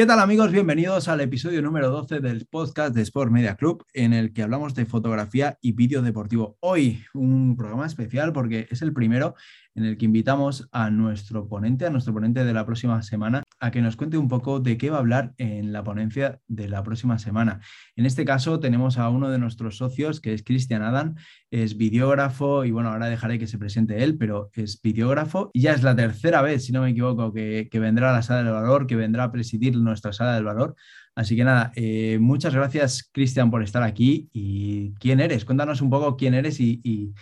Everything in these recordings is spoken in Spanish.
¿Qué tal amigos? Bienvenidos al episodio número 12 del podcast de Sport Media Club en el que hablamos de fotografía y vídeo deportivo. Hoy un programa especial porque es el primero en el que invitamos a nuestro ponente, a nuestro ponente de la próxima semana, a que nos cuente un poco de qué va a hablar en la ponencia de la próxima semana. En este caso tenemos a uno de nuestros socios, que es Cristian Adam, es videógrafo y bueno, ahora dejaré que se presente él, pero es videógrafo y ya es la tercera vez, si no me equivoco, que, vendrá a la sala del valor, que vendrá a presidir nuestra sala del valor. Así que nada, eh, muchas gracias Cristian por estar aquí y quién eres. Cuéntanos un poco quién eres y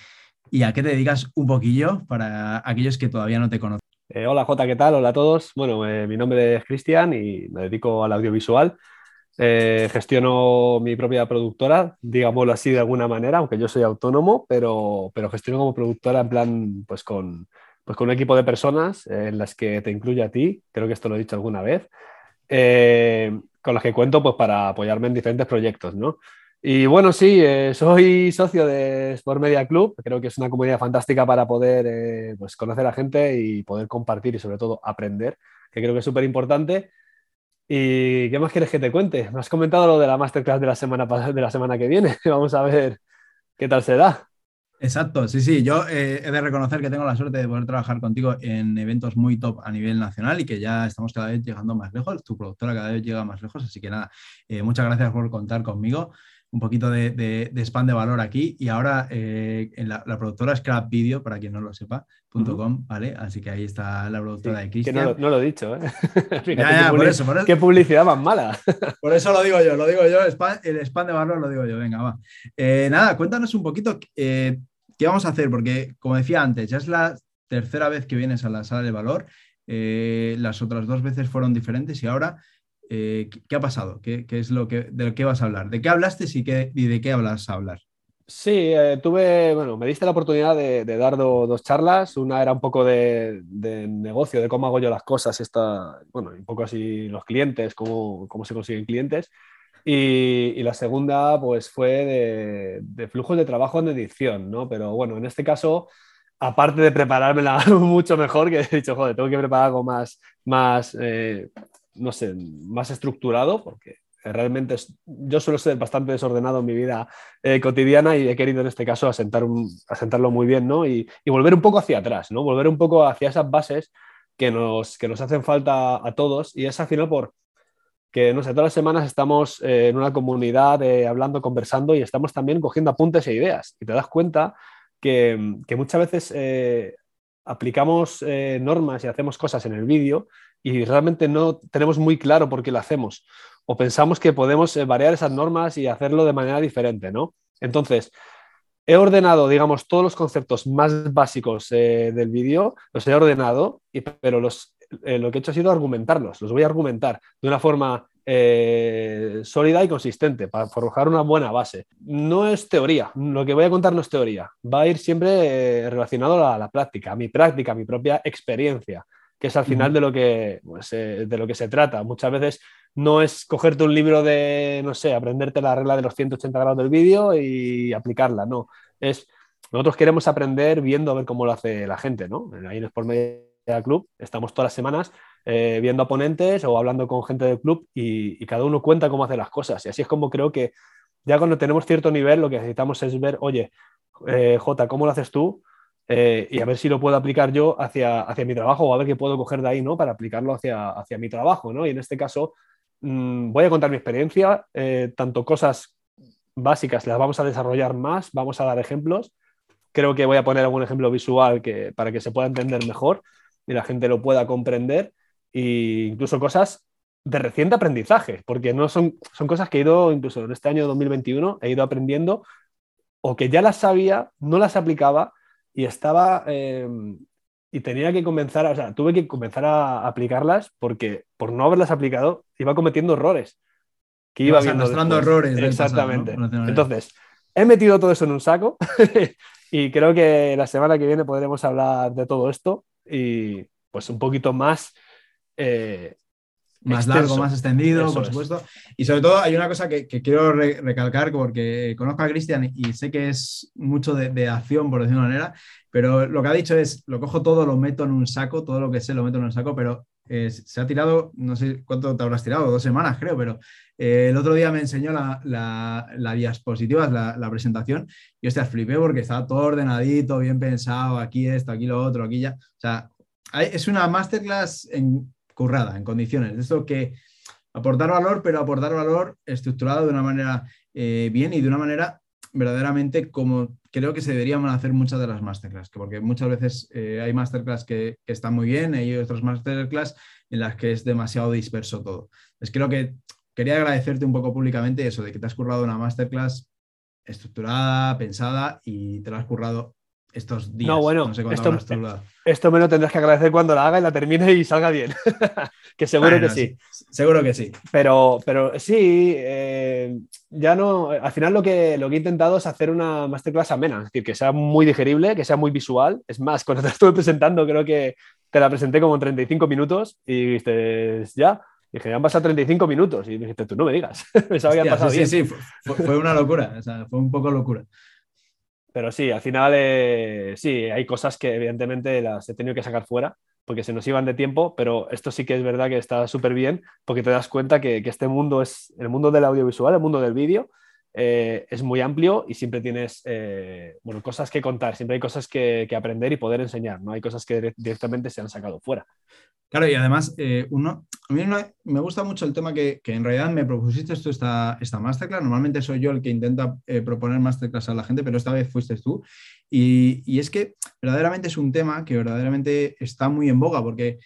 a qué te dedicas un poquillo para aquellos que todavía no te conocen. Eh, hola Jota, ¿qué tal? Hola a todos. Bueno, eh, mi nombre es Cristian y me dedico al audiovisual. Eh, gestiono mi propia productora, digámoslo así de alguna manera, aunque yo soy autónomo, pero, pero gestiono como productora en plan, pues con, pues con un equipo de personas en las que te incluye a ti, creo que esto lo he dicho alguna vez, con las que cuento pues para apoyarme en diferentes proyectos, ¿no? Y bueno, sí, eh, soy socio de Sport Media Club. Creo que es una comunidad fantástica para poder eh, pues conocer a gente y poder compartir y sobre todo aprender, que creo que es súper importante. ¿Y qué más quieres que te cuente? Me has comentado lo de la masterclass de la semana, de la semana que viene. Vamos a ver qué tal se da. Exacto, sí, sí. Yo eh, he de reconocer que tengo la suerte de poder trabajar contigo en eventos muy top a nivel nacional y que ya estamos cada vez llegando más lejos. Tu productora cada vez llega más lejos. Así que nada, muchas gracias por contar conmigo un poquito de, de, spam de valor aquí. Y ahora eh, en la, productora Scrap Video, para quien no lo sepa, .com, ¿vale? Así que ahí está la productora de Cristian. Que no, lo he dicho, ¿eh? por eso, qué publicidad más mala. por eso lo digo yo, lo digo yo, el spam de valor lo digo yo, venga, va. Eh, nada, cuéntanos un poquito eh, qué vamos a hacer, porque como decía antes, ya es la tercera vez que vienes a la sala de valor. las otras dos veces fueron diferentes y ahora eh, ¿qué ha pasado? ¿Qué, es lo que, de qué vas a hablar? ¿De qué hablaste y, qué, y de qué hablas a hablar? Sí, eh, tuve, bueno, me diste la oportunidad de, dar dos charlas. Una era un poco de, negocio, de cómo hago yo las cosas, esta, bueno, un poco así los clientes, cómo, cómo se consiguen clientes. Y, la segunda, pues fue de, flujos de trabajo en edición, ¿no? Pero bueno, en este caso, aparte de preparármela mucho mejor, que he dicho, joder, tengo que preparar algo más, más eh, no sé, más estructurado, porque realmente yo suelo ser bastante desordenado en mi vida eh, cotidiana y he querido en este caso asentar asentarlo muy bien, ¿no? Y, volver un poco hacia atrás, ¿no? Volver un poco hacia esas bases que nos, que nos hacen falta a todos y es al final por que, no sé, todas las semanas estamos eh, en una comunidad eh, hablando, conversando y estamos también cogiendo apuntes e ideas y te das cuenta que, que muchas veces aplicamos normas y hacemos cosas en el vídeo y realmente no tenemos muy claro por qué lo hacemos o pensamos que podemos eh, variar esas normas y hacerlo de manera diferente, ¿no? Entonces, he ordenado, digamos, todos los conceptos más básicos eh, del vídeo, los he ordenado, y, pero los, eh, lo que he hecho ha sido argumentarlos, los voy a argumentar de una forma sólida y consistente para forjar una buena base. No es teoría, lo que voy a contar no es teoría, va a ir siempre relacionado a la práctica, a mi práctica, a mi propia experiencia que es al final de lo que, pues, eh, de lo que se trata. Muchas veces no es cogerte un libro de, no sé, aprenderte la regla de los 180 grados del vídeo y aplicarla, no. Es, nosotros queremos aprender viendo a ver cómo lo hace la gente, ¿no? Ahí en Sport Media Club estamos todas las semanas eh, viendo a ponentes o hablando con gente del club y, cada uno cuenta cómo hace las cosas. Y así es como creo que ya cuando tenemos cierto nivel lo que necesitamos es ver, oye, eh, Jota, ¿cómo lo haces tú? Eh, y a ver si lo puedo aplicar yo hacia, hacia mi trabajo o a ver qué puedo coger de ahí ¿no? para aplicarlo hacia, hacia mi trabajo. ¿no? Y en este caso mm, voy a contar mi experiencia, eh, tanto cosas básicas las vamos a desarrollar más, vamos a dar ejemplos. Creo que voy a poner algún ejemplo visual que, para que se pueda entender mejor y la gente lo pueda comprender. E incluso cosas de reciente aprendizaje, porque no son, son cosas que he ido, incluso en este año 2021, he ido aprendiendo o que ya las sabía, no las aplicaba y estaba em, y tenía que comenzar, o sea, tuve que comenzar a aplicarlas porque por no haberlas aplicado iba cometiendo errores. Que iba viendo errores. Exactamente. Entonces, he metido todo eso en un saco y creo que la semana que viene podremos hablar de todo esto y pues un poquito más eh, más largo, más extendido, por supuesto. Y sobre todo hay una cosa que, quiero recalcar porque conozco a Cristian y sé que es mucho de, acción, por decirlo de una manera, pero lo que ha dicho es, lo cojo todo, lo meto en un saco, todo lo que sé lo meto en un saco, pero se ha tirado, no sé cuánto te habrás tirado, dos semanas creo, pero el otro día me enseñó la, la, diapositiva, la, presentación, y hostia, flipé porque estaba todo ordenadito, bien pensado, aquí esto, aquí lo otro, aquí ya. O sea, es una masterclass en, currada, en condiciones. De esto que aportar valor, pero aportar valor estructurado de una manera eh, bien y de una manera verdaderamente como creo que se deberían hacer muchas de las masterclass, porque muchas veces eh, hay masterclass que, que, están muy bien, hay otras masterclass en las que es demasiado disperso todo. Entonces creo que quería agradecerte un poco públicamente eso, de que te has currado una masterclass estructurada, pensada y te lo has currado estos días. No, bueno, esto, esto, me lo tendrás que agradecer cuando la haga y la termine y salga bien. que seguro que sí. Seguro que sí. Pero, pero sí, eh, ya no. Al final lo que, lo que he intentado es hacer una masterclass amena, es decir, que sea muy digerible, que sea muy visual. Es más, cuando te estuve presentando, creo que te la presenté como en 35 minutos y dijiste, ya. Dije, ya han pasado 35 minutos. Y dijiste, tú no me digas. sí, Sí, fue, una locura. O sea, fue un poco locura. Pero sí, al final eh, sí, hay cosas que evidentemente las he tenido que sacar fuera porque se nos iban de tiempo, pero esto sí que es verdad que está súper bien porque te das cuenta que, que, este mundo es el mundo del audiovisual, el mundo del vídeo, eh, es muy amplio y siempre tienes eh, bueno, cosas que contar, siempre hay cosas que, que, aprender y poder enseñar, no hay cosas que directamente se han sacado fuera. Claro, y además, eh, uno, a mí me gusta mucho el tema que, en realidad me propusiste tú esta, esta masterclass. Normalmente soy yo el que intenta eh, proponer masterclass a la gente, pero esta vez fuiste tú. Y, es que verdaderamente es un tema que verdaderamente está muy en boga, porque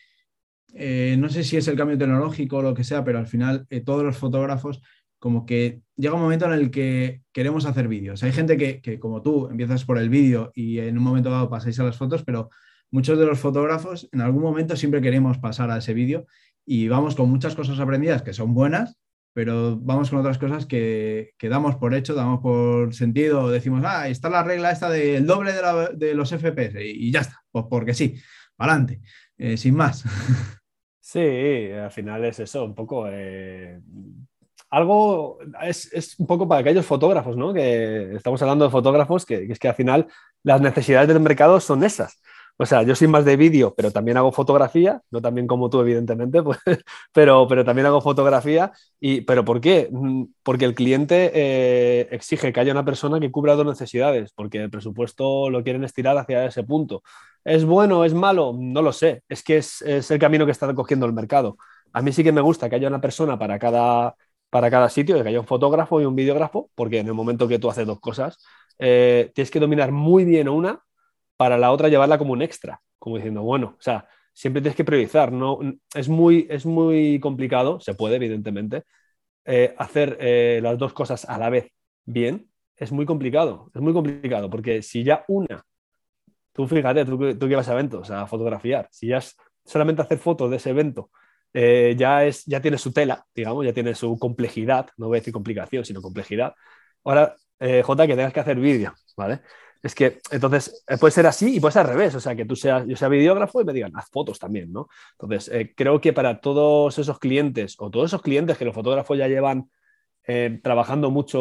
no sé si es el cambio tecnológico o lo que sea, pero al final todos los fotógrafos como que llega un momento en el que queremos hacer vídeos. Hay gente que, que como tú empiezas por el vídeo y en un momento dado pasáis a las fotos, pero muchos de los fotógrafos en algún momento siempre queremos pasar a ese vídeo y vamos con muchas cosas aprendidas que son buenas, pero vamos con otras cosas que, damos por hecho, damos por sentido, decimos, ah, está la regla esta del doble de, los FPS y, ya está, pues porque sí, adelante, eh, sin más. Sí, al final es eso, un poco... Eh, algo es, es, un poco para aquellos fotógrafos, ¿no? Que estamos hablando de fotógrafos, que, es que al final las necesidades del mercado son esas. O sea, yo soy más de vídeo, pero también hago fotografía, no también como tú, evidentemente, pues, pero, pero también hago fotografía. Y, ¿Pero por qué? Mm, porque el cliente eh, exige que haya una persona que cubra dos necesidades, porque el presupuesto lo quieren estirar hacia ese punto. ¿Es bueno? ¿Es malo? No lo sé. Es que es, el camino que está cogiendo el mercado. A mí sí que me gusta que haya una persona para cada, para cada sitio, que haya un fotógrafo y un videógrafo, porque en el momento que tú haces dos cosas, eh, tienes que dominar muy bien una para la otra llevarla como un extra, como diciendo, bueno, o sea, siempre tienes que priorizar, no, es, muy, es muy complicado, se puede evidentemente, eh, hacer eh, las dos cosas a la vez bien, es muy complicado, es muy complicado, porque si ya una, tú fíjate, tú, tú que vas a eventos, a fotografiar, si ya es solamente hacer fotos de ese evento, eh, ya, es, ya tiene su tela, digamos, ya tiene su complejidad, no voy a decir complicación, sino complejidad. Ahora, J, que tengas que hacer vídeo, ¿vale? Es que entonces eh, puede ser así y puede ser al revés, o sea, que tú seas, yo sea videógrafo y me digan, haz fotos también, ¿no? Entonces, eh, creo que para todos esos clientes o todos esos clientes que los fotógrafos ya llevan eh, trabajando mucho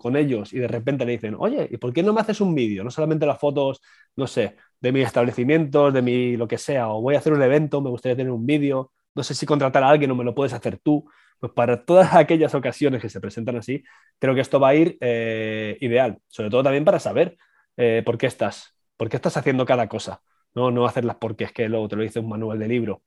con ellos y de repente le dicen, oye, ¿y por qué no me haces un vídeo? No solamente las fotos, no sé, de mi establecimiento, de mi lo que sea, o voy a hacer un evento, me gustaría tener un vídeo, no sé si contratar a alguien o me lo puedes hacer tú. Pues para todas aquellas ocasiones que se presentan así, creo que esto va a ir eh, ideal, sobre todo también para saber eh, por qué estás, por qué estás haciendo cada cosa, no, no hacerlas porque es que luego te lo dice un manual de libro,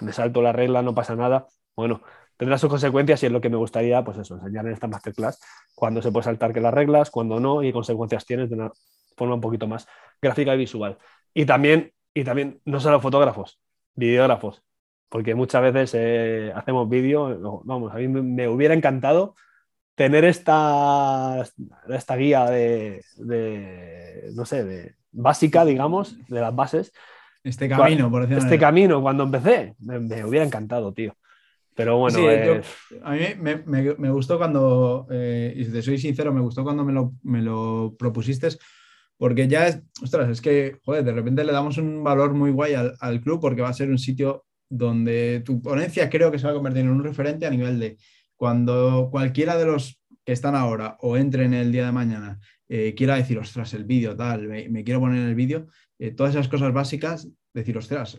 me salto la regla, no pasa nada, bueno, tendrá sus consecuencias y es lo que me gustaría, pues eso, enseñar en esta masterclass, cuando se puede saltar que las reglas, cuando no, y qué consecuencias tienes de una forma un poquito más gráfica y visual. Y también, y también no solo fotógrafos, videógrafos, porque muchas veces eh, hacemos vídeo, vamos, a mí me, hubiera encantado tener esta, esta guía de, no sé, de básica, digamos, de las bases. Este camino, por decirlo Este camino, cuando empecé, me, hubiera encantado, tío. Pero bueno, a mí me, gustó cuando, eh, y si te soy sincero, me gustó cuando me lo, me lo propusiste, porque ya es, ostras, es que, joder, de repente le damos un valor muy guay al, al club porque va a ser un sitio donde tu ponencia creo que se va a convertir en un referente a nivel de cuando cualquiera de los que están ahora o entren el día de mañana eh, quiera decir, ostras, el vídeo, tal, me, quiero poner en el vídeo, todas esas cosas básicas, decir, ostras,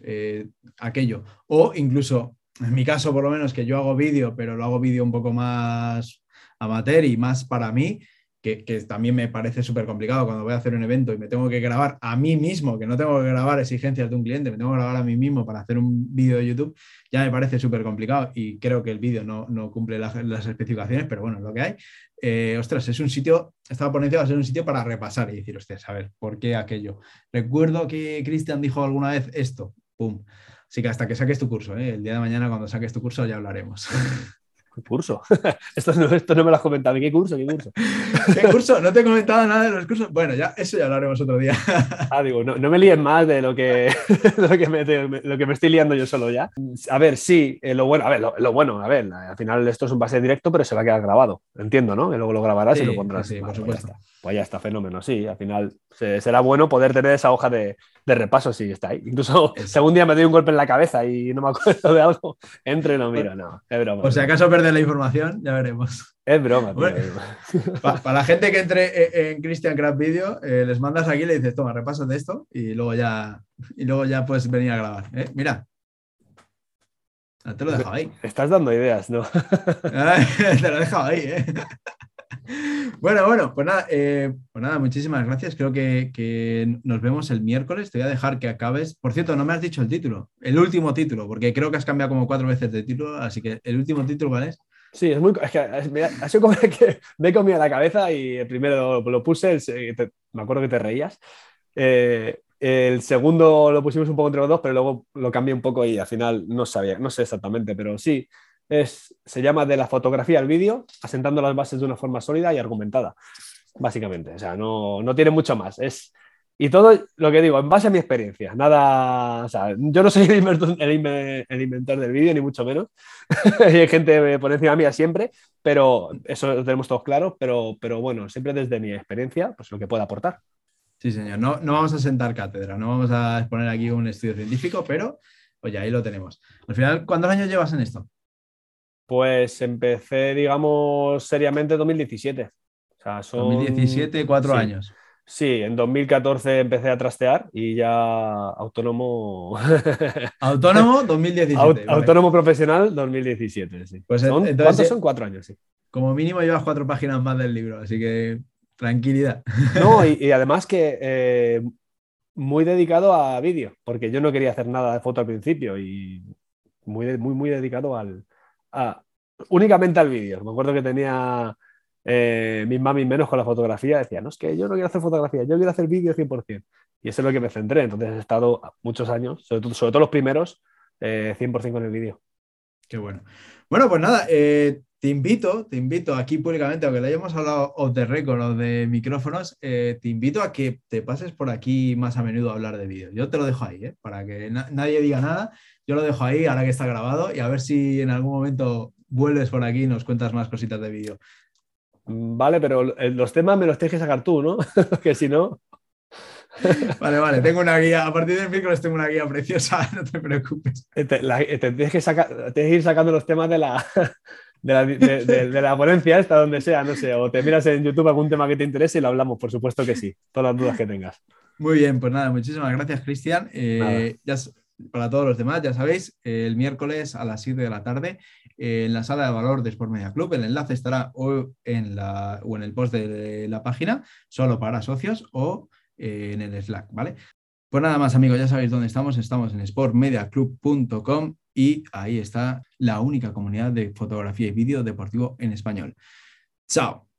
aquello. O incluso, en mi caso por lo menos, que yo hago vídeo, pero lo hago vídeo un poco más amateur y más para mí, que, también me parece súper complicado cuando voy a hacer un evento y me tengo que grabar a mí mismo, que no tengo que grabar exigencias de un cliente, me tengo que grabar a mí mismo para hacer un vídeo de YouTube, ya me parece súper complicado y creo que el vídeo no, cumple las, especificaciones, pero bueno, lo que hay. Eh, ostras, es un sitio, estaba poniendo a ser un sitio para repasar y decir, ostras, a ver, ¿por qué aquello? Recuerdo que Cristian dijo alguna vez esto, pum. Así que hasta que saques tu curso, ¿eh? el día de mañana cuando saques tu curso ya hablaremos. ¿Qué curso? esto, no, esto no me lo has comentado. ¿Qué curso? ¿Qué curso? ¿Qué curso? No te he comentado nada de los cursos. Bueno, ya eso ya lo haremos otro día. ah, digo, no, me líes más de lo que, lo, que me, lo que me estoy liando yo solo ya. A ver, sí, eh, lo bueno, a ver, lo, bueno, a ver, al final esto es un pase directo, pero se va a quedar grabado. Entiendo, ¿no? Que luego lo grabarás y lo pondrás. Sí, por pues supuesto. Pues ya está, fenómeno, sí. Al final será bueno poder tener esa hoja de, de repaso si está ahí. Incluso si algún día me doy un golpe en la cabeza y no me acuerdo de algo, entre y no miro, no, es broma. Por si acaso perder la información, ya veremos. Es broma. para, la gente que entre en Christian Craft Video, eh, les mandas aquí y le dices, toma, de esto y luego ya, y luego ya puedes venir a grabar. ¿eh? Mira. Te lo he dejado ahí. Estás dando ideas, ¿no? te lo he dejado ahí, ¿eh? Bueno, bueno, pues nada, eh, pues nada, muchísimas gracias. Creo que, nos vemos el miércoles. Te voy a dejar que acabes. Por cierto, no me has dicho el título, el último título, porque creo que has cambiado como cuatro veces de título, así que el último título, ¿cuál es? Sí, es muy. Es que ha sido como que me he comido la cabeza y el primero lo, puse, me acuerdo que te reías. Eh, el segundo lo pusimos un poco entre los dos, pero luego lo cambié un poco y al final no sabía, no sé exactamente, pero sí, es, se llama de la fotografía al vídeo, asentando las bases de una forma sólida y argumentada, básicamente. O sea, no, no tiene mucho más. Es, y todo lo que digo, en base a mi experiencia. Nada, o sea, yo no soy el inventor, el, inventor del vídeo, ni mucho menos. Hay gente por encima mía siempre, pero eso lo tenemos todos claro. Pero, pero bueno, siempre desde mi experiencia, pues lo que pueda aportar. Sí, señor. No, no vamos a sentar cátedra, no vamos a exponer aquí un estudio científico, pero oye, ahí lo tenemos. Al final, ¿cuántos años llevas en esto? Pues empecé, digamos, seriamente en 2017. O sea, son... 2017, cuatro años. Sí, en 2014 empecé a trastear y ya autónomo. Autónomo 2017. Autónomo profesional 2017, sí. Pues ¿Cuántos son? Cuatro años, sí. Como mínimo llevas cuatro páginas más del libro, así que tranquilidad. No, y, además que eh, muy dedicado a vídeo, porque yo no quería hacer nada de foto al principio y muy, muy, muy dedicado al, únicamente al vídeo. Me acuerdo que tenía eh, mis mamis menos con la fotografía. Decía, no, es que yo no quiero hacer fotografía, yo quiero hacer vídeo 100%. Y eso es lo que me centré. Entonces he estado muchos años, sobre todo, sobre los primeros, 100% eh, con el vídeo. Qué bueno. Bueno, pues nada, eh, te invito, te invito aquí públicamente, aunque le hayamos hablado off the record o de micrófonos, te invito a que te pases por aquí más a menudo a hablar de vídeo. Yo te lo dejo ahí, para que nadie diga nada yo lo dejo ahí, ahora que está grabado, y a ver si en algún momento vuelves por aquí y nos cuentas más cositas de vídeo. Mm, vale, pero eh, los temas me los tienes que sacar tú, ¿no? que si no. Vale, vale, tengo una guía, a partir del miércoles tengo una guía preciosa, no te preocupes. Eh, eh, tienes, que tienes que ir sacando los temas de la, de la, ponencia esta, donde sea, no sé, o te miras en YouTube algún tema que te interese y lo hablamos, por supuesto que sí, todas las dudas que tengas. Muy bien, pues nada, muchísimas gracias, Cristian. ya para todos los demás, ya sabéis, el miércoles a las 7 de la tarde en la sala de valor de Sport Media Club. El enlace estará o en, la, o en el post de la página, solo para socios, o eh, en el Slack, ¿vale? Pues nada más, amigos, ya sabéis dónde estamos. Estamos en sportmediaclub.com y ahí está la única comunidad de fotografía y vídeo deportivo en español. Chao.